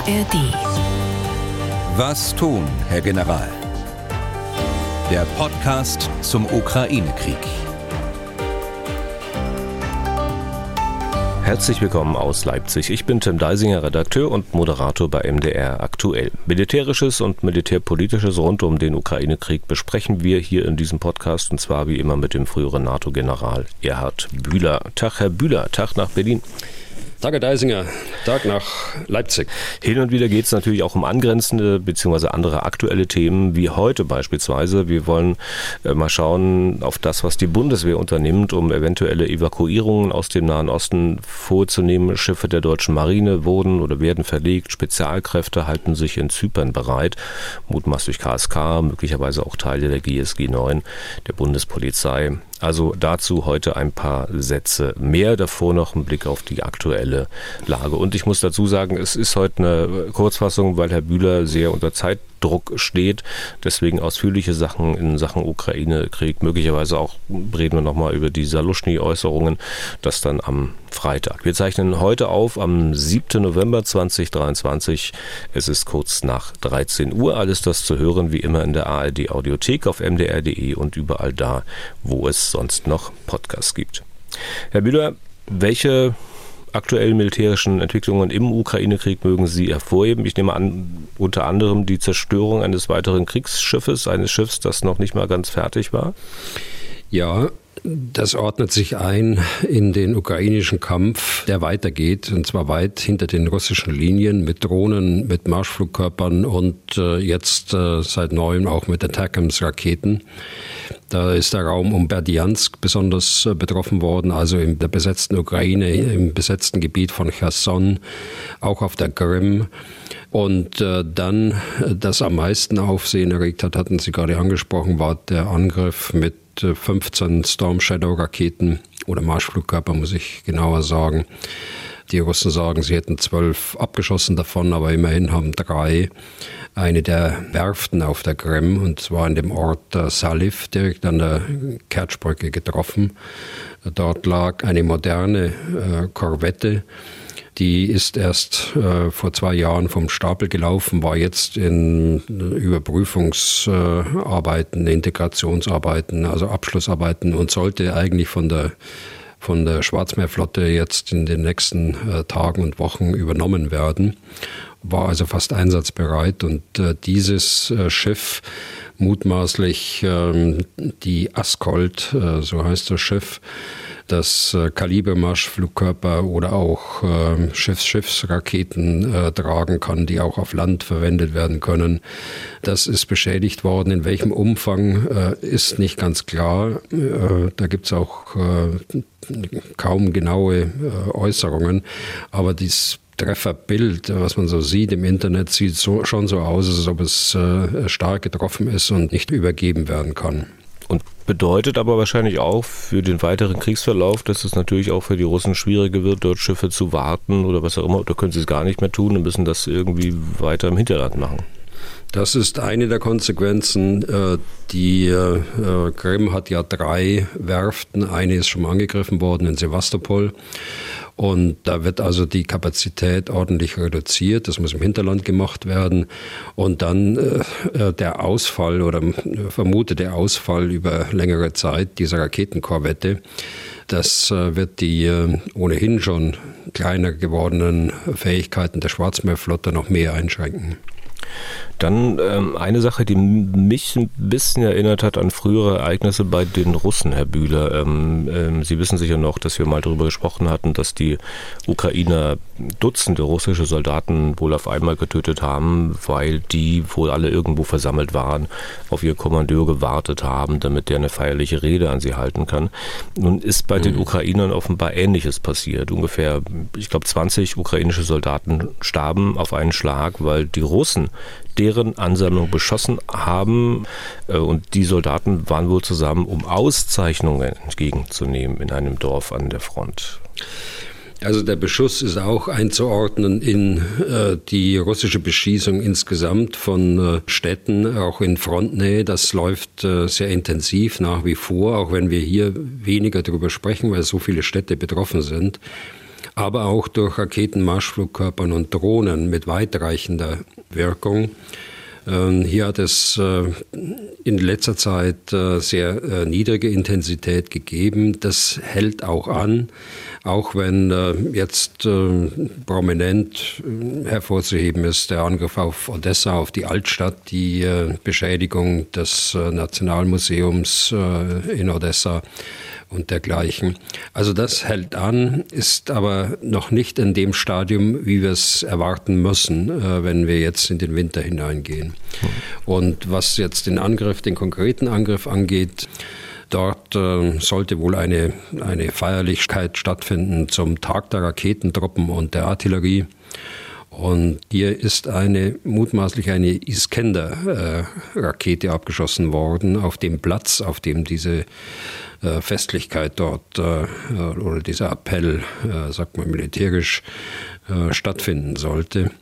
ARD. Was tun, Herr General? Der Podcast zum Ukraine-Krieg. Herzlich willkommen aus Leipzig. Ich bin Tim Deisinger, Redakteur und Moderator bei MDR aktuell. Militärisches und militärpolitisches rund um den Ukraine-Krieg besprechen wir hier in diesem Podcast und zwar wie immer mit dem früheren NATO-General Erhard Bühler. Tag, Herr Bühler, Tag nach Berlin. Herr Deisinger. Tag nach Leipzig. Hin und wieder geht es natürlich auch um angrenzende bzw. andere aktuelle Themen, wie heute beispielsweise. Wir wollen äh, mal schauen auf das, was die Bundeswehr unternimmt, um eventuelle Evakuierungen aus dem Nahen Osten vorzunehmen. Schiffe der deutschen Marine wurden oder werden verlegt. Spezialkräfte halten sich in Zypern bereit, mutmaßlich KSK, möglicherweise auch Teile der GSG 9 der Bundespolizei. Also dazu heute ein paar Sätze mehr. Davor noch ein Blick auf die aktuelle Lage. Und ich muss dazu sagen, es ist heute eine Kurzfassung, weil Herr Bühler sehr unter Zeit Druck steht. Deswegen ausführliche Sachen in Sachen Ukraine-Krieg. Möglicherweise auch reden wir nochmal über die Saluschny-Äußerungen. Das dann am Freitag. Wir zeichnen heute auf am 7. November 2023. Es ist kurz nach 13 Uhr. Alles das zu hören wie immer in der ARD Audiothek auf mdr.de und überall da, wo es sonst noch Podcasts gibt. Herr Bühler, welche aktuellen militärischen Entwicklungen im Ukraine-Krieg mögen Sie hervorheben? Ich nehme an, unter anderem die Zerstörung eines weiteren Kriegsschiffes, eines Schiffs, das noch nicht mal ganz fertig war. Ja, das ordnet sich ein in den ukrainischen Kampf, der weitergeht, und zwar weit hinter den russischen Linien mit Drohnen, mit Marschflugkörpern und äh, jetzt äh, seit neuem auch mit Attackams-Raketen. Da ist der Raum um Berdiansk besonders äh, betroffen worden, also in der besetzten Ukraine, im besetzten Gebiet von Cherson, auch auf der Krim. Und äh, dann, äh, das am meisten Aufsehen erregt hat, hatten Sie gerade angesprochen, war der Angriff mit 15 Storm Shadow Raketen oder Marschflugkörper, muss ich genauer sagen. Die Russen sagen, sie hätten zwölf abgeschossen davon, aber immerhin haben drei eine der Werften auf der Krim, und zwar in dem Ort Salif, direkt an der Kertschbrücke getroffen. Dort lag eine moderne äh, Korvette, die ist erst äh, vor zwei Jahren vom Stapel gelaufen, war jetzt in Überprüfungsarbeiten, Integrationsarbeiten, also Abschlussarbeiten und sollte eigentlich von der von der Schwarzmeerflotte jetzt in den nächsten äh, Tagen und Wochen übernommen werden. War also fast einsatzbereit und äh, dieses äh, Schiff mutmaßlich ähm, die Askold, äh, so heißt das Schiff, das äh, Kalibermarschflugkörper oder auch äh, Schiffs-Schiffsraketen äh, tragen kann, die auch auf Land verwendet werden können. Das ist beschädigt worden. In welchem Umfang äh, ist nicht ganz klar. Äh, da gibt es auch äh, kaum genaue Äußerungen. Aber dieses Trefferbild, was man so sieht im Internet, sieht so, schon so aus, als ob es stark getroffen ist und nicht übergeben werden kann. Bedeutet aber wahrscheinlich auch für den weiteren Kriegsverlauf, dass es natürlich auch für die Russen schwieriger wird, dort Schiffe zu warten oder was auch immer. Oder können sie es gar nicht mehr tun und müssen das irgendwie weiter im Hinterland machen. Das ist eine der Konsequenzen. Äh, die äh, Krim hat ja drei Werften. Eine ist schon angegriffen worden in Sevastopol. Und da wird also die Kapazität ordentlich reduziert. Das muss im Hinterland gemacht werden. Und dann äh, der Ausfall oder vermutete Ausfall über längere Zeit dieser Raketenkorvette. Das äh, wird die äh, ohnehin schon kleiner gewordenen Fähigkeiten der Schwarzmeerflotte noch mehr einschränken. Dann ähm, eine Sache, die mich ein bisschen erinnert hat an frühere Ereignisse bei den Russen, Herr Bühler. Ähm, ähm, Sie wissen sicher noch, dass wir mal darüber gesprochen hatten, dass die Ukrainer Dutzende russische Soldaten wohl auf einmal getötet haben, weil die wohl alle irgendwo versammelt waren, auf ihr Kommandeur gewartet haben, damit der eine feierliche Rede an sie halten kann. Nun ist bei mhm. den Ukrainern offenbar Ähnliches passiert. Ungefähr, ich glaube, 20 ukrainische Soldaten starben auf einen Schlag, weil die Russen deren Ansammlung beschossen haben. Äh, und die Soldaten waren wohl zusammen, um Auszeichnungen entgegenzunehmen in einem Dorf an der Front. Also der Beschuss ist auch einzuordnen in äh, die russische Beschießung insgesamt von äh, Städten, auch in Frontnähe. Das läuft äh, sehr intensiv nach wie vor, auch wenn wir hier weniger darüber sprechen, weil so viele Städte betroffen sind. aber auch durch Raketenmarschflugkörpern und Drohnen mit weitreichender Wirkung. Ähm, hier hat es äh, in letzter Zeit äh, sehr äh, niedrige Intensität gegeben. Das hält auch an, auch wenn jetzt prominent hervorzuheben ist der Angriff auf Odessa, auf die Altstadt, die Beschädigung des Nationalmuseums in Odessa und dergleichen. Also das hält an, ist aber noch nicht in dem Stadium, wie wir es erwarten müssen, äh, wenn wir jetzt in den Winter hineingehen. Und was jetzt den Angriff, den konkreten Angriff angeht, Dort äh, sollte wohl eine, eine Feierlichkeit stattfinden zum Tag der Raketentruppen und der Artillerie. Und hier ist eine mutmaßlich eine Iskender-Rakete äh, abgeschossen worden auf dem Platz, auf dem diese äh, Festlichkeit dort äh, oder dieser Appell, äh, sagt man militärisch, stattfinden sollte.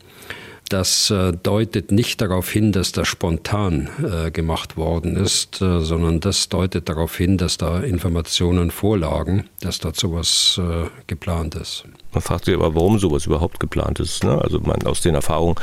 Das deutet nicht darauf hin, dass das spontan gemacht worden ist, sondern das deutet darauf hin, dass da Informationen vorlagen, dass da sowas geplant ist. Man fragt sich aber, warum sowas überhaupt geplant ist. Ne? Also man, aus den Erfahrungen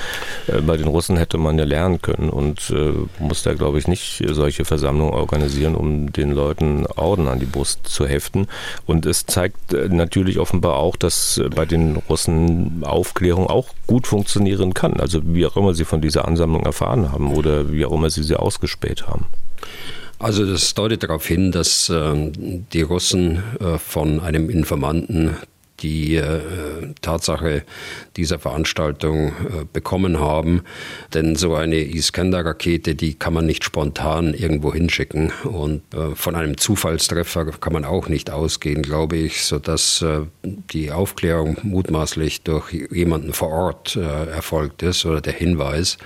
äh, bei den Russen hätte man ja lernen können und äh, muss da, glaube ich, nicht solche Versammlungen organisieren, um den Leuten Orden an die Brust zu heften. Und es zeigt äh, natürlich offenbar auch, dass äh, bei den Russen Aufklärung auch gut funktionieren kann. Also wie auch immer sie von dieser Ansammlung erfahren haben oder wie auch immer sie sie ausgespäht haben. Also das deutet darauf hin, dass äh, die Russen äh, von einem Informanten die äh, Tatsache dieser Veranstaltung äh, bekommen haben. Denn so eine Iskander-Rakete, die kann man nicht spontan irgendwo hinschicken. Und äh, von einem Zufallstreffer kann man auch nicht ausgehen, glaube ich, sodass äh, die Aufklärung mutmaßlich durch jemanden vor Ort äh, erfolgt ist oder der Hinweis.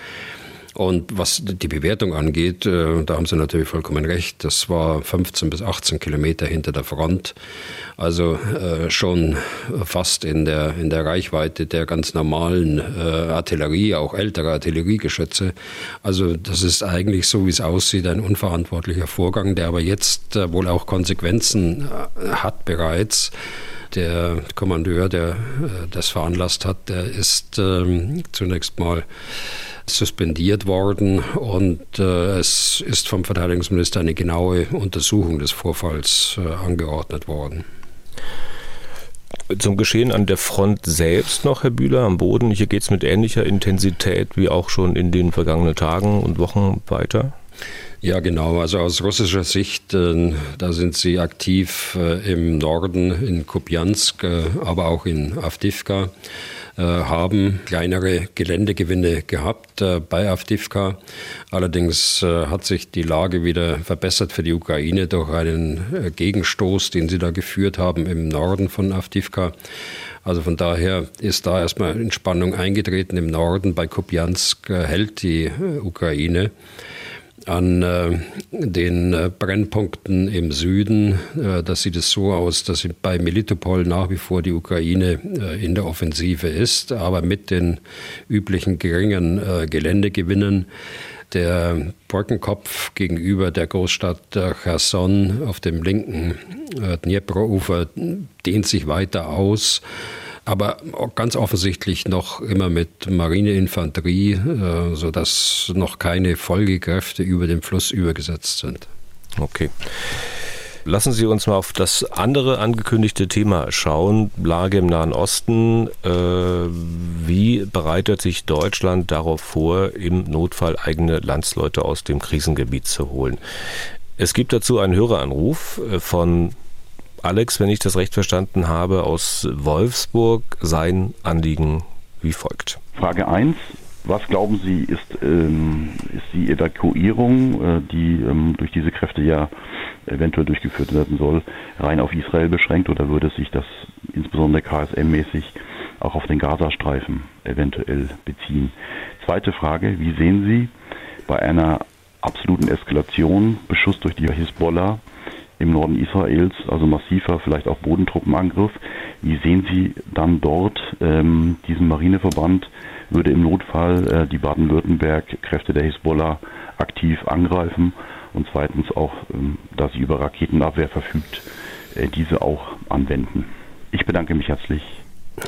Und was die Bewertung angeht, äh, da haben Sie natürlich vollkommen recht. Das war 15 bis 18 Kilometer hinter der Front. Also äh, schon fast in der, in der Reichweite der ganz normalen äh, Artillerie, auch ältere Artilleriegeschütze. Also das ist eigentlich so, wie es aussieht, ein unverantwortlicher Vorgang, der aber jetzt wohl auch Konsequenzen hat bereits der Kommandeur, der das veranlasst hat, der ist ähm, zunächst mal suspendiert worden und äh, es ist vom Verteidigungsminister eine genaue Untersuchung des Vorfalls äh, angeordnet worden. Zum Geschehen an der Front selbst noch, Herr Bühler, am Boden. Hier geht es mit ähnlicher Intensität wie auch schon in den vergangenen Tagen und Wochen weiter. Ja, genau. Also aus russischer Sicht, äh, da sind sie aktiv äh, im Norden in Kupiansk, äh, aber auch in Avdivka. Äh, haben kleinere Geländegewinne gehabt äh, bei Avdivka. Allerdings äh, hat sich die Lage wieder verbessert für die Ukraine durch einen Gegenstoß, den sie da geführt haben im Norden von Avdivka. Also von daher ist da erstmal Entspannung eingetreten im Norden. Bei Kupiansk hält die Ukraine an äh, den äh, Brennpunkten im Süden. Äh, das sieht es so aus, dass bei Melitopol nach wie vor die Ukraine äh, in der Offensive ist, aber mit den üblichen geringen äh, Geländegewinnen. Der Brückenkopf gegenüber der Großstadt äh, Cherson auf dem linken Dnipro-Ufer dehnt sich weiter aus aber ganz offensichtlich noch immer mit Marineinfanterie, äh, sodass noch keine Folgekräfte über den Fluss übergesetzt sind. Okay. Lassen Sie uns mal auf das andere angekündigte Thema schauen, Lage im Nahen Osten. Äh, wie bereitet sich Deutschland darauf vor, im Notfall eigene Landsleute aus dem Krisengebiet zu holen? Es gibt dazu einen Höreranruf äh, von Alex, wenn ich das recht verstanden habe, aus Wolfsburg sein Anliegen wie folgt. Frage 1. Was glauben Sie, ist, ähm, ist die Evakuierung, äh, die ähm, durch diese Kräfte ja eventuell durchgeführt werden soll, rein auf Israel beschränkt oder würde sich das insbesondere KSM-mäßig auch auf den Gazastreifen eventuell beziehen? Zweite Frage, wie sehen Sie bei einer absoluten Eskalation, Beschuss durch die Hisbollah, im Norden Israels, also massiver, vielleicht auch Bodentruppenangriff. Wie sehen Sie dann dort ähm, diesen Marineverband? Würde im Notfall äh, die Baden-Württemberg-Kräfte der Hisbollah aktiv angreifen? Und zweitens auch, ähm, da sie über Raketenabwehr verfügt, äh, diese auch anwenden? Ich bedanke mich herzlich.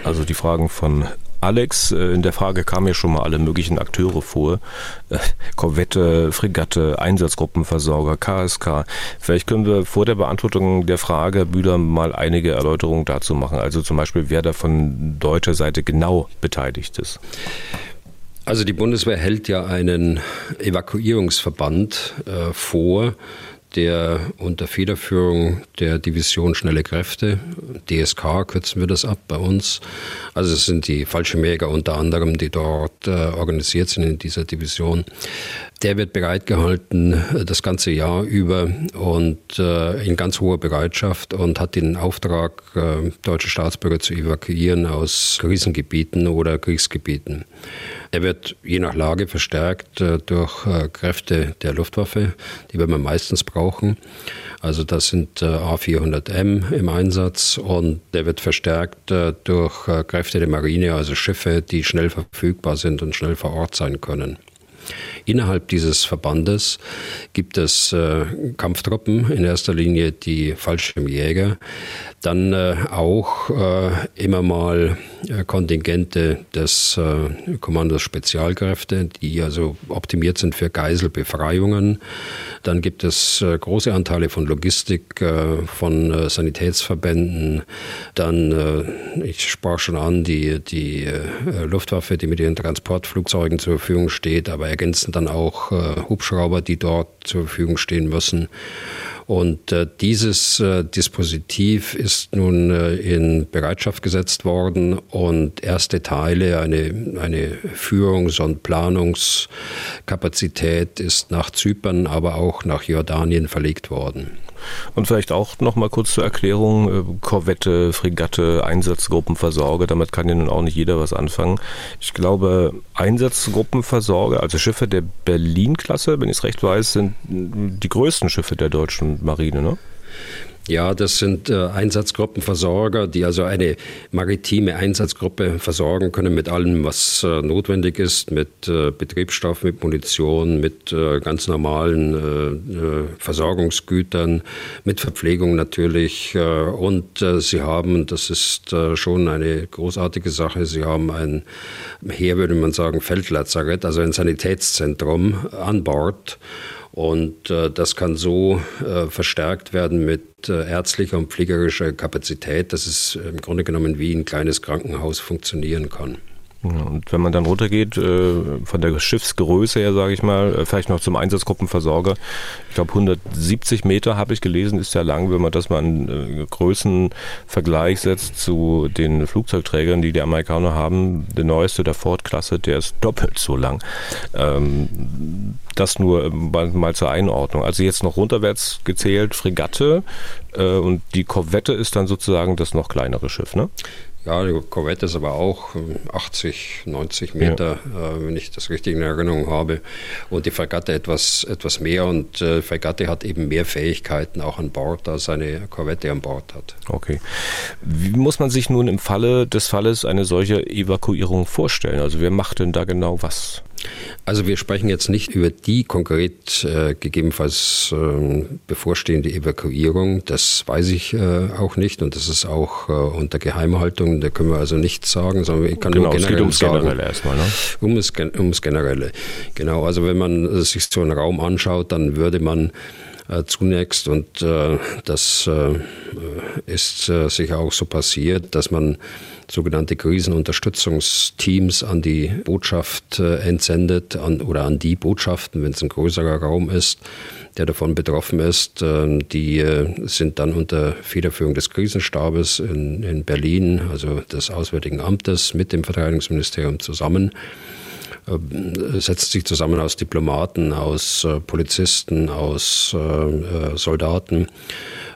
Also die Fragen von Alex, äh, in der Frage kamen ja schon mal alle möglichen Akteure vor. Äh, Korvette, Fregatte, Einsatzgruppenversorger, KSK. Vielleicht können wir vor der Beantwortung der Frage, Bühler, mal einige Erläuterungen dazu machen. Also zum Beispiel, wer da von deutscher Seite genau beteiligt ist. Also die Bundeswehr hält ja einen Evakuierungsverband äh, vor, der unter Federführung der Division Schnelle Kräfte, DSK kürzen wir das ab bei uns. Also es sind die Fallschirmjäger unter anderem, die dort äh, organisiert sind in dieser Division. Der wird bereitgehalten äh, das ganze Jahr über und äh, in ganz hoher Bereitschaft und hat den Auftrag, äh, deutsche Staatsbürger zu evakuieren aus Krisengebieten oder Kriegsgebieten. Er wird je nach Lage verstärkt äh, durch äh, Kräfte der Luftwaffe, die wir meistens brauchen. Also das sind äh, A400M im Einsatz und der wird verstärkt durch Kräfte der Marine, also Schiffe, die schnell verfügbar sind und schnell vor Ort sein können. Innerhalb dieses Verbandes gibt es äh, Kampftruppen, in erster Linie die Fallschirmjäger, dann äh, auch äh, immer mal äh, Kontingente des äh, Kommandos Spezialkräfte, die also optimiert sind für Geiselbefreiungen. Dann gibt es äh, große Anteile von Logistik, von Sanitätsverbänden. Dann, ich sprach schon an, die, die Luftwaffe, die mit ihren Transportflugzeugen zur Verfügung steht, aber ergänzen dann auch Hubschrauber, die dort zur Verfügung stehen müssen. Und äh, dieses äh, Dispositiv ist nun äh, in Bereitschaft gesetzt worden und erste Teile, eine, eine Führungs- und Planungskapazität ist nach Zypern, aber auch nach Jordanien verlegt worden. Und vielleicht auch noch mal kurz zur Erklärung, äh, Korvette, Fregatte, Einsatzgruppenversorger, damit kann ja nun auch nicht jeder was anfangen. Ich glaube, Einsatzgruppenversorger, also Schiffe der Berlin-Klasse, wenn ich es recht weiß, sind die größten Schiffe der deutschen Marine, ne? Ja, das sind äh, Einsatzgruppenversorger, die also eine maritime Einsatzgruppe versorgen können mit allem, was äh, notwendig ist, mit äh, Betriebsstoff, mit Munition, mit äh, ganz normalen äh, äh, Versorgungsgütern, mit Verpflegung natürlich. und sie haben, das ist schon eine großartige Sache, sie haben ein, hier würde man sagen, Feldlazarett, also ein Sanitätszentrum an Bord. Und äh, das kann so äh, verstärkt werden mit äh, ärztlicher und pflegerischer Kapazität, dass es im Grunde genommen wie ein kleines Krankenhaus funktionieren kann. Und wenn man dann runtergeht, äh, von der Schiffsgröße her, sage ich mal, äh, vielleicht noch zum Einsatzgruppenversorger. Ich glaube, 170 Meter habe ich gelesen, ist ja lang, wenn man das mal in äh, Größenvergleich setzt zu den Flugzeugträgern, die die Amerikaner haben. Der neueste, der Ford-Klasse, der ist doppelt so lang. Ähm, das nur mal, zur Einordnung. Also jetzt noch runterwärts gezählt, Fregatte und die Korvette ist dann sozusagen das noch kleinere Schiff, ne? Ja, die Korvette ist aber auch 80, 90 Meter, ja. äh, wenn ich das richtig in Erinnerung habe. Und die Fregatte etwas, etwas mehr. Und äh, Fregatte hat eben mehr Fähigkeiten auch an Bord, als eine Korvette an Bord hat. Okay. Wie muss man sich nun im Falle des Falles eine solche Evakuierung vorstellen? Also wer macht denn da genau was? Also wir sprechen jetzt nicht über die konkret äh, gegebenenfalls äh, bevorstehende Evakuierung. Das weiß ich äh, auch nicht und das ist auch äh, unter Geheimhaltung. Da können wir also nichts sagen, sondern ich kann genau, nur generell es geht ums sagen, Generelle erstmal. Ne? Um es, ums Generelle. Genau. Also wenn man sich so einen Raum anschaut, dann würde man äh, zunächst und äh, das äh, ist äh, sicher auch so passiert, dass man sogenannte Krisenunterstützungsteams an die Botschaft äh, entsendet an, oder an die Botschaften, wenn es ein größerer Raum ist, der davon betroffen ist. Äh, die äh, sind dann unter Federführung des Krisenstabes in, in Berlin, also des Auswärtigen Amtes mit dem Verteidigungsministerium zusammen setzt sich zusammen aus Diplomaten, aus Polizisten, aus Soldaten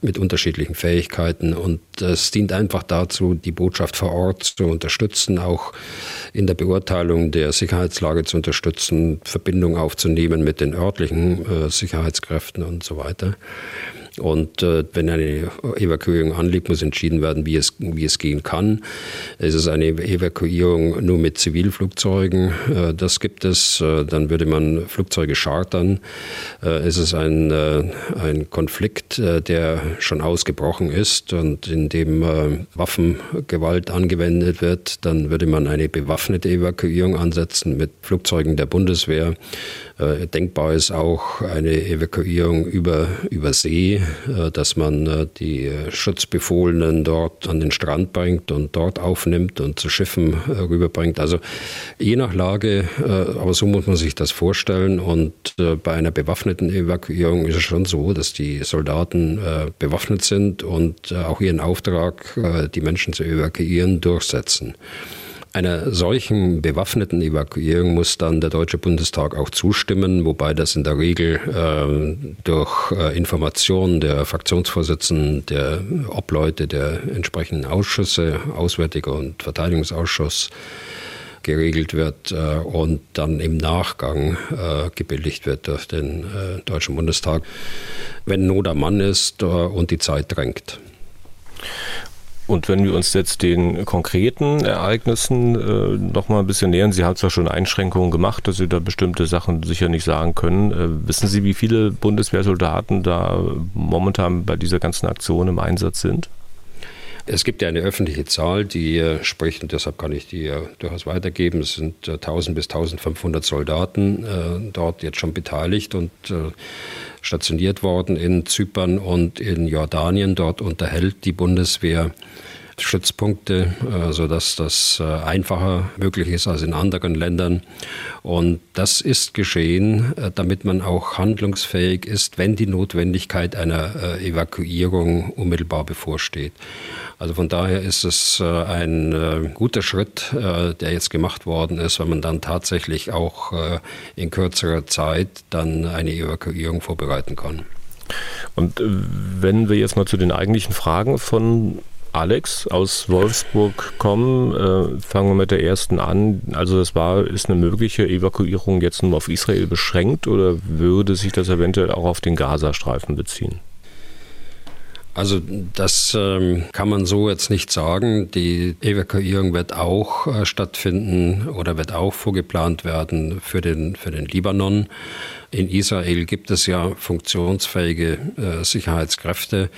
mit unterschiedlichen Fähigkeiten. Und es dient einfach dazu, die Botschaft vor Ort zu unterstützen, auch in der Beurteilung der Sicherheitslage zu unterstützen, Verbindung aufzunehmen mit den örtlichen äh, Sicherheitskräften und so weiter. Und äh, wenn eine Evakuierung anliegt, muss entschieden werden, wie es, wie es gehen kann. Es ist eine Evakuierung nur mit Zivilflugzeugen. Äh, das gibt es. Äh, dann würde man Flugzeuge chartern. Äh, es ist ein, äh, ein Konflikt, äh, der schon ausgebrochen ist und in dem Waffengewalt angewendet wird. Dann würde man eine bewaffnete Evakuierung ansetzen mit Flugzeugen der Bundeswehr. Denkbar ist auch eine Evakuierung über, über See, dass man äh, die Schutzbefohlenen dort an den Strand bringt und dort aufnimmt und zu Schiffen rüberbringt. Also je nach Lage, aber so muss man sich das vorstellen. Und bei einer bewaffneten Evakuierung ist es schon so, dass die Soldaten bewaffnet sind und auch ihren Auftrag, die Menschen zu evakuieren, durchsetzen. Einer solchen bewaffneten Evakuierung muss dann der Deutsche Bundestag auch zustimmen, wobei das in der Regel äh, durch äh, Informationen der Fraktionsvorsitzenden, der Obleute der entsprechenden Ausschüsse, Auswärtiger und Verteidigungsausschuss, geregelt wird äh, und dann im Nachgang äh, gebilligt wird durch den äh, Deutschen Bundestag, wenn Not am Mann ist äh, und die Zeit drängt. Und wenn wir uns jetzt den konkreten Ereignissen äh, noch mal ein bisschen nähern, Sie haben zwar schon Einschränkungen gemacht, dass Sie da bestimmte Sachen sicher nicht sagen können. Äh, wissen Sie, wie viele Bundeswehrsoldaten da momentan bei dieser ganzen Aktion im Einsatz sind? Es gibt ja eine öffentliche Zahl, die äh, spricht, und deshalb kann ich die äh, durchaus weitergeben. Es sind 1000 äh, bis 1500 Soldaten dort jetzt schon beteiligt und stationiert worden in Zypern und in Jordanien. Dort unterhält die Bundeswehr Stützpunkte, äh, sodass das äh, einfacher möglich ist als in anderen Ländern. Und das ist geschehen, äh, damit man auch handlungsfähig ist, wenn die Notwendigkeit einer Evakuierung unmittelbar bevorsteht. Also von daher ist es ein guter Schritt, der jetzt gemacht worden ist, wenn man dann tatsächlich auch in kürzerer Zeit dann eine Evakuierung vorbereiten kann. Und wenn wir jetzt mal zu den eigentlichen Fragen von Alex aus Wolfsburg kommen. Äh, fangen wir mit der ersten an. Also das war, ist eine mögliche Evakuierung jetzt nur auf Israel beschränkt oder würde sich das eventuell auch auf den Gazastreifen beziehen? Also das ähm, kann man so jetzt nicht sagen. Die Evakuierung wird auch äh, stattfinden oder wird auch vorgeplant werden für den, für den Libanon. In Israel gibt es ja funktionsfähige äh, Sicherheitskräfte,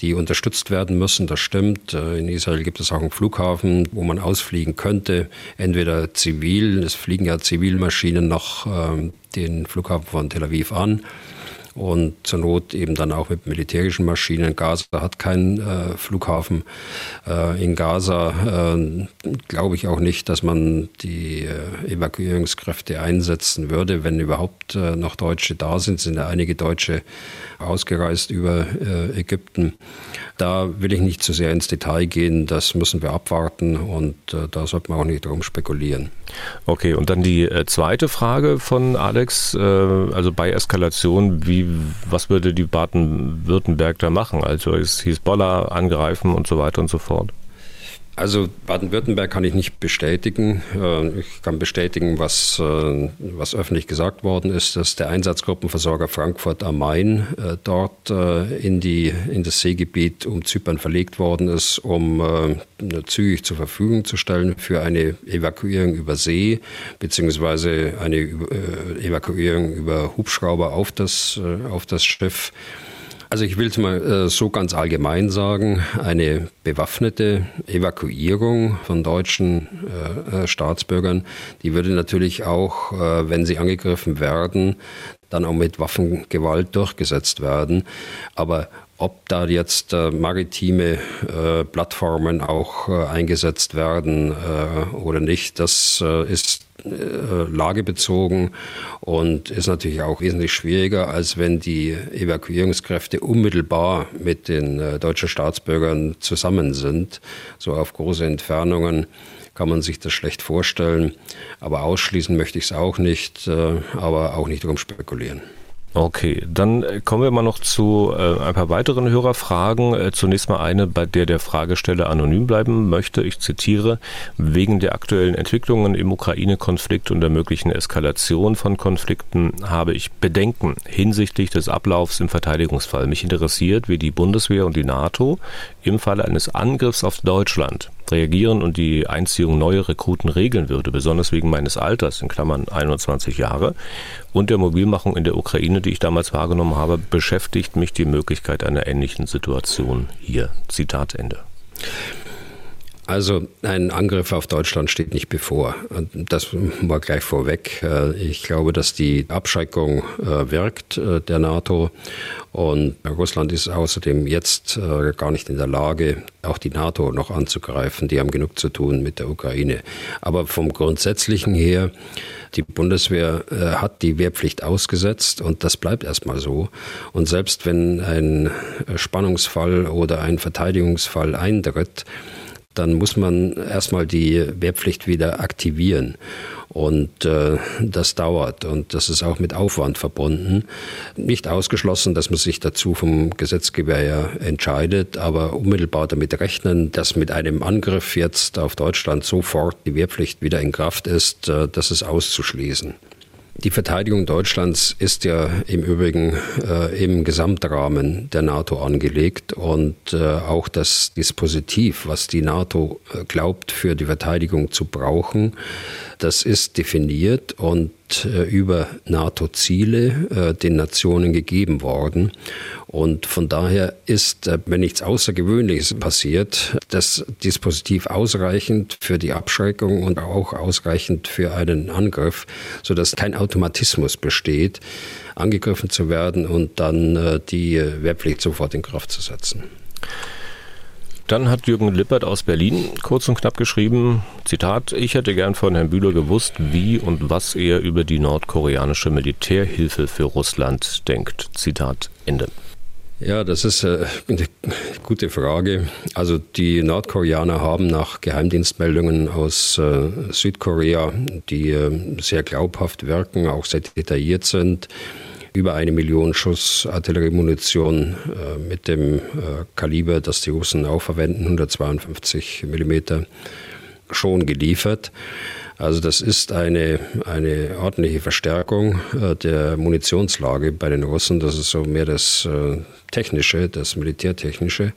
die unterstützt werden müssen. Das stimmt. Äh, in Israel gibt es auch einen Flughafen, wo man ausfliegen könnte. Entweder zivil, es fliegen ja Zivilmaschinen noch äh, den Flughafen von Tel Aviv an und zur Not eben dann auch mit militärischen Maschinen. Gaza hat keinen äh, Flughafen. Äh, in Gaza äh, glaube ich auch nicht, dass man die äh, Evakuierungskräfte einsetzen würde, wenn überhaupt äh, noch Deutsche da sind. Es sind ja einige Deutsche ausgereist über äh, Ägypten. Da will ich nicht zu sehr ins Detail gehen. Das müssen wir abwarten und da sollte man auch nicht darum spekulieren. Okay, und dann die zweite Frage von Alex. also bei Eskalation, wie was würde die Baden-Württemberg da machen? Also es hieß Boller angreifen und so weiter und so fort. Also Baden-Württemberg kann ich nicht bestätigen. Äh, ich kann bestätigen, was, äh, was öffentlich gesagt worden ist, dass der Einsatzgruppenversorger Frankfurt am Main äh, dort in, die, in das Seegebiet um Zypern verlegt worden ist, um zügig zur Verfügung zu stellen für eine Evakuierung über See, beziehungsweise eine Evakuierung über Hubschrauber auf das, auf das Schiff. Also ich will es mal äh, so ganz allgemein sagen, eine bewaffnete Evakuierung von deutschen äh, äh, Staatsbürgern, die würde natürlich auch, äh, wenn sie angegriffen werden, dann auch mit Waffengewalt durchgesetzt werden. Aber ob da jetzt äh, maritime äh, Plattformen auch äh, eingesetzt werden äh, oder nicht, das äh, ist äh, lagebezogen und ist natürlich auch wesentlich schwieriger, als wenn die Evakuierungskräfte unmittelbar mit den äh, deutschen Staatsbürgern zusammen sind. So auf große Entfernungen kann man sich das schlecht vorstellen. Aber ausschließen möchte ich es auch nicht, äh, aber auch nicht darum spekulieren. Okay, dann äh, kommen wir mal noch zu äh, ein paar weiteren Hörerfragen. Äh, zunächst mal eine, bei der der Fragesteller anonym bleiben möchte. Ich zitiere, wegen der aktuellen Entwicklungen im Ukraine-Konflikt und der möglichen Eskalation von Konflikten habe ich Bedenken hinsichtlich des Ablaufs im Verteidigungsfall. Mich interessiert, wie die Bundeswehr und die NATO im Falle eines Angriffs auf Deutschland reagieren und die Einziehung neuer Rekruten regeln würde, besonders wegen meines Alters, in Klammern 21 Jahre, und der Mobilmachung in der Ukraine, die ich damals wahrgenommen habe, beschäftigt mich die Möglichkeit einer ähnlichen Situation hier. Zitat Ende. Also ein Angriff auf Deutschland steht nicht bevor. Das war gleich vorweg. Äh, ich glaube, dass die Abschreckung äh, wirkt äh, der NATO und Russland ist außerdem jetzt gar nicht in der Lage, auch die NATO noch anzugreifen. Die haben genug zu tun mit der Ukraine. Aber vom Grundsätzlichen her, die Bundeswehr hat die Wehrpflicht ausgesetzt und das bleibt erstmal so. Und selbst wenn ein Spannungsfall oder ein Verteidigungsfall eintritt, dann muss man erstmal die Wehrpflicht wieder aktivieren. Und äh, das dauert und das ist auch mit Aufwand verbunden. Nicht ausgeschlossen, dass man sich dazu vom Gesetzgeber her entscheidet, aber unmittelbar damit rechnen, dass mit einem Angriff jetzt auf Deutschland sofort die Wehrpflicht wieder in Kraft ist, äh, das ist auszuschließen. Die Verteidigung Deutschlands ist ja im Übrigen äh, im Gesamtrahmen der NATO angelegt und äh, auch das Dispositiv, was die NATO äh, glaubt für die Verteidigung zu brauchen, das ist definiert und äh, über NATO-Ziele äh, den Nationen gegeben worden. Und von daher ist, äh, wenn nichts Außergewöhnliches passiert, das Dispositiv ausreichend für die Abschreckung und auch ausreichend für einen Angriff, sodass kein Automatismus besteht, angegriffen zu werden und dann die Wehrpflicht sofort in Kraft zu setzen. Dann hat Jürgen Lippert aus Berlin kurz und knapp geschrieben, Zitat, ich hätte gern von Herrn Bühler gewusst, wie und was er über die nordkoreanische Militärhilfe für Russland denkt. Zitat Ende. Ja, das ist äh, eine gute Frage. Also die Nordkoreaner haben nach Geheimdienstmeldungen aus äh, Südkorea, die äh, sehr glaubhaft wirken, auch sehr detailliert sind, über eine Million Schuss Artilleriemunition äh, mit dem äh, Kaliber, das die Russen auch verwenden, 152 Millimeter, schon geliefert. Also das ist eine, eine ordentliche Verstärkung äh, der Munitionslage bei den Russen. Das ist so mehr das äh, Technische, das Militärtechnische.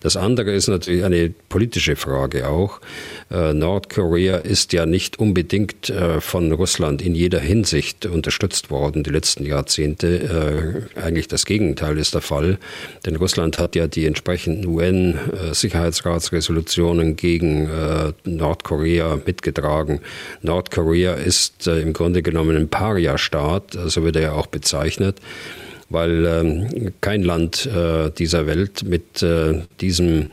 Das andere ist natürlich eine politische Frage auch. Äh, Nordkorea ist ja nicht unbedingt von Russland in jeder Hinsicht unterstützt worden die letzten Jahrzehnte. Eigentlich das Gegenteil ist der Fall. Denn Russland hat ja die entsprechenden UN-Sicherheitsratsresolutionen gegen Nordkorea mitgetragen. Nordkorea ist im Grunde genommen ein Paria-Staat, so wird er ja auch bezeichnet weil ähm, kein Land äh, dieser Welt mit äh, diesem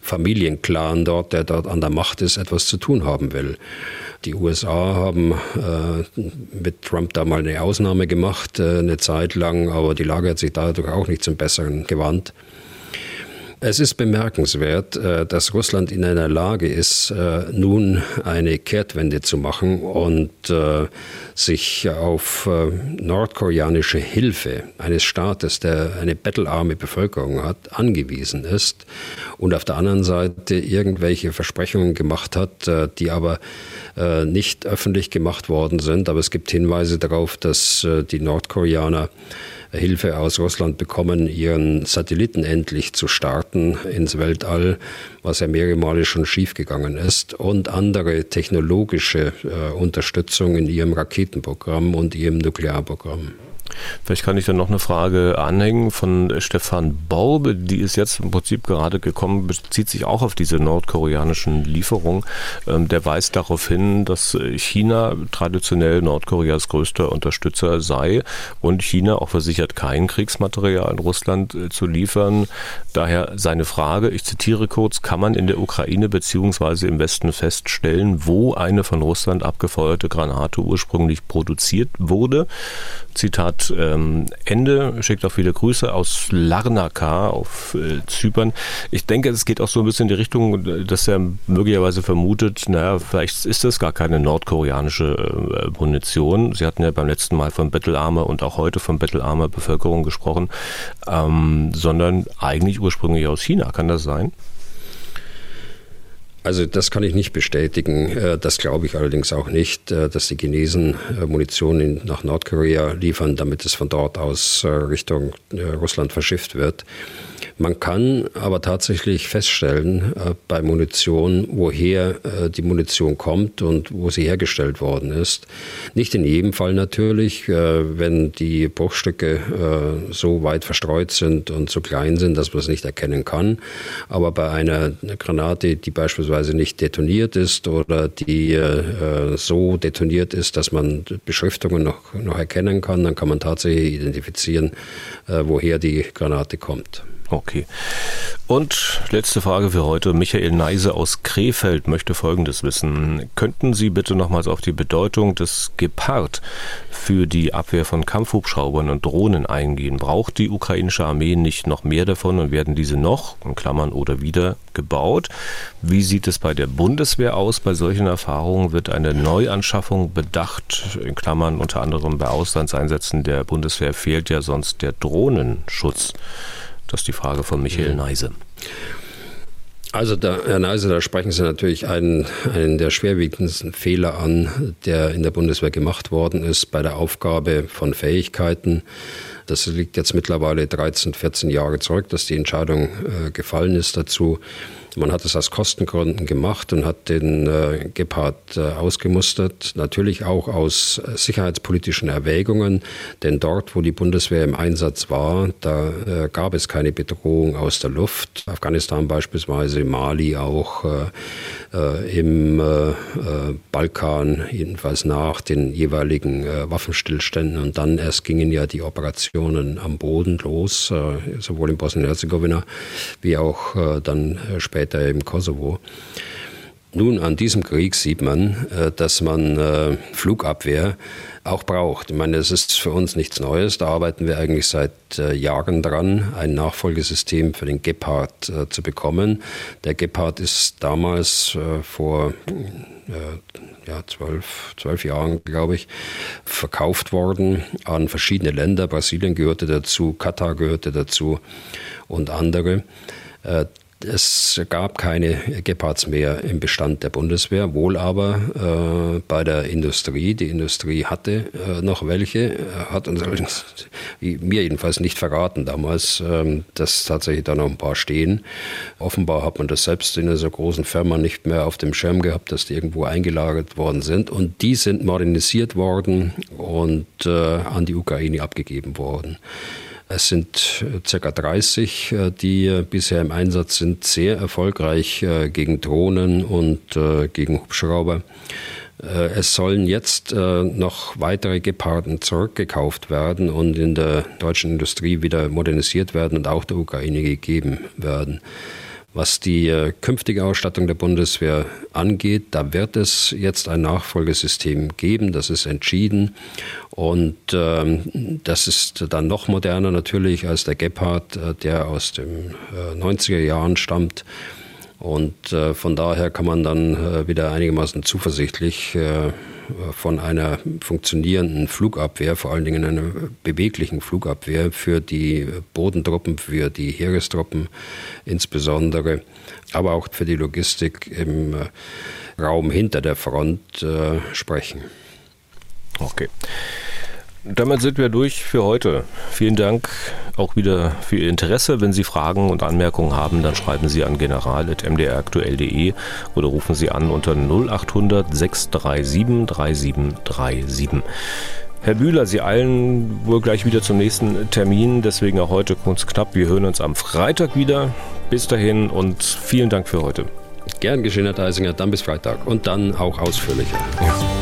Familienclan dort, der dort an der Macht ist, etwas zu tun haben will. Die USA haben äh, mit Trump da mal eine Ausnahme gemacht, äh, eine Zeit lang, aber die Lage hat sich dadurch auch nicht zum Besseren gewandt. Es ist bemerkenswert, äh, dass Russland in einer Lage ist, äh, nun eine Kehrtwende zu machen und äh, sich auf nordkoreanische Hilfe eines Staates, der eine bettelarme Bevölkerung hat, angewiesen ist und auf der anderen Seite irgendwelche Versprechungen gemacht hat, die aber nicht öffentlich gemacht worden sind. Aber es gibt Hinweise darauf, dass die Nordkoreaner Hilfe aus Russland bekommen, ihren Satelliten endlich zu starten ins Weltall, was ja mehrere Male schon schiefgegangen ist, und andere technologische äh, Unterstützung in ihrem Raketenprogramm und ihrem Nuklearprogramm. Vielleicht kann ich dann noch eine Frage anhängen von Stefan Baube, die ist jetzt im Prinzip gerade gekommen, bezieht sich auch auf diese nordkoreanischen Lieferungen. Ähm, der weist darauf hin, dass China traditionell Nordkoreas größter Unterstützer sei und China auch versichert, kein Kriegsmaterial in Russland äh, zu liefern. Daher seine Frage, ich zitiere kurz, kann man in der Ukraine beziehungsweise im Westen feststellen, wo eine von Russland abgefeuerte Granate ursprünglich produziert wurde? Zitat ähm, Ende. Schickt auch viele Grüße aus Larnaca auf äh, Zypern. Ich denke, es geht auch so ein bisschen in die Richtung, dass er möglicherweise vermutet, naja, vielleicht ist das gar keine nordkoreanische äh, Munition. Sie hatten ja beim letzten Mal von bettelarmer und auch heute von bettelarmer Bevölkerung gesprochen, ähm, sondern eigentlich ursprünglich aus China. Kann das sein? Also das kann ich nicht bestätigen. Äh, das glaube ich allerdings auch nicht, äh, dass die Chinesen äh, Munition nach Nordkorea liefern, damit es von dort aus Richtung Russland verschifft wird. Man kann aber tatsächlich feststellen bei Munition, woher die Munition kommt und wo sie hergestellt worden ist. Nicht in jedem Fall natürlich, wenn die Bruchstücke so weit verstreut sind und so klein sind, dass man es nicht erkennen kann. Aber bei einer Granate, die beispielsweise nicht detoniert ist oder die äh, so detoniert ist, dass man Beschriftungen noch, noch erkennen kann, dann kann man tatsächlich identifizieren, äh, woher die Granate kommt. Okay. Und letzte Frage für heute. Michael Neise aus Krefeld möchte Folgendes wissen. Könnten Sie bitte nochmals auf die Bedeutung des Gepard für die Abwehr von Kampfhubschraubern und Drohnen eingehen? Braucht die ukrainische Armee nicht noch mehr davon und werden diese noch, in Klammern oder wieder, gebaut? Wie sieht es bei der Bundeswehr aus? Bei solchen Erfahrungen wird eine Neuanschaffung bedacht, in Klammern unter anderem bei Auslandseinsätzen der Bundeswehr fehlt ja sonst der Drohnenschutz. Das ist die Frage von Michael Neise. Also, da, Herr Neise, da sprechen Sie natürlich einen, einen der schwerwiegendsten Fehler an, der in der Bundeswehr gemacht worden ist bei der Aufgabe von Fähigkeiten. Das liegt jetzt mittlerweile 13, 14 Jahre zurück, dass die Entscheidung äh, gefallen ist dazu. Man hat es aus Kostengründen gemacht und hat den äh, Gepard äh, ausgemustert. Natürlich auch aus äh, sicherheitspolitischen Erwägungen, denn dort, wo die Bundeswehr im Einsatz war, da äh, gab es keine Bedrohung aus der Luft. Afghanistan beispielsweise, Mali auch, äh, äh, im Balkan, jedenfalls nach den jeweiligen Waffenstillständen. Und dann erst gingen ja die Operationen am Boden los, sowohl in Bosnien-Herzegowina wie auch dann später später im Kosovo. Nun, an diesem Krieg sieht man, äh, dass man äh, Flugabwehr auch braucht. Ich meine, es ist für uns nichts Neues. Da arbeiten wir eigentlich seit äh, Jahren dran, ein Nachfolgesystem für den Gepard zu bekommen. Der Gepard ist damals vor ja, zwölf, zwölf Jahren, glaube ich, verkauft worden an verschiedene Länder. Brasilien gehörte dazu, Katar gehörte dazu und andere. Es gab keine Gepards mehr im Bestand der Bundeswehr, wohl aber äh, bei der Industrie. Die Industrie hatte äh, noch welche, hat uns allerdings, mir jedenfalls nicht verraten damals, äh, dass tatsächlich da noch ein paar stehen. Offenbar hat man das selbst in einer großen Firma nicht mehr auf dem Schirm gehabt, dass die irgendwo eingelagert worden sind. Und die sind modernisiert worden und äh, an die Ukraine abgegeben worden. Es sind äh, ca. 30, äh, die äh, bisher im Einsatz sind, sehr erfolgreich gegen Drohnen und gegen Hubschrauber. Es sollen jetzt noch weitere Geparden zurückgekauft werden und in der deutschen Industrie wieder modernisiert werden und auch der Ukraine gegeben werden. Was die künftige Ausstattung der Bundeswehr angeht, da wird es jetzt ein Nachfolgesystem geben, das ist entschieden. Und ähm, das ist dann noch moderner natürlich als der Gepard, äh, der aus den äh, 90er Jahren stammt. Und äh, von daher kann man dann äh, wieder einigermaßen zuversichtlich äh, von einer funktionierenden Flugabwehr, vor allen Dingen einer beweglichen Flugabwehr für die Bodentruppen, für die Heerestruppen insbesondere, aber auch für die Logistik im Raum hinter der Front sprechen. Okay. Damit sind wir durch für heute. Vielen Dank auch wieder für Ihr Interesse. Wenn Sie Fragen und Anmerkungen haben, dann schreiben Sie an general.mdraktuell.de oder rufen Sie an unter 0800 637 3737. Herr Bühler, Sie eilen wohl gleich wieder zum nächsten Termin, deswegen auch heute kurz knapp. Wir hören uns am Freitag wieder. Bis dahin und vielen Dank für heute. Gern geschehen, Herr Deisinger. Dann bis Freitag und dann auch ausführlicher. Ja.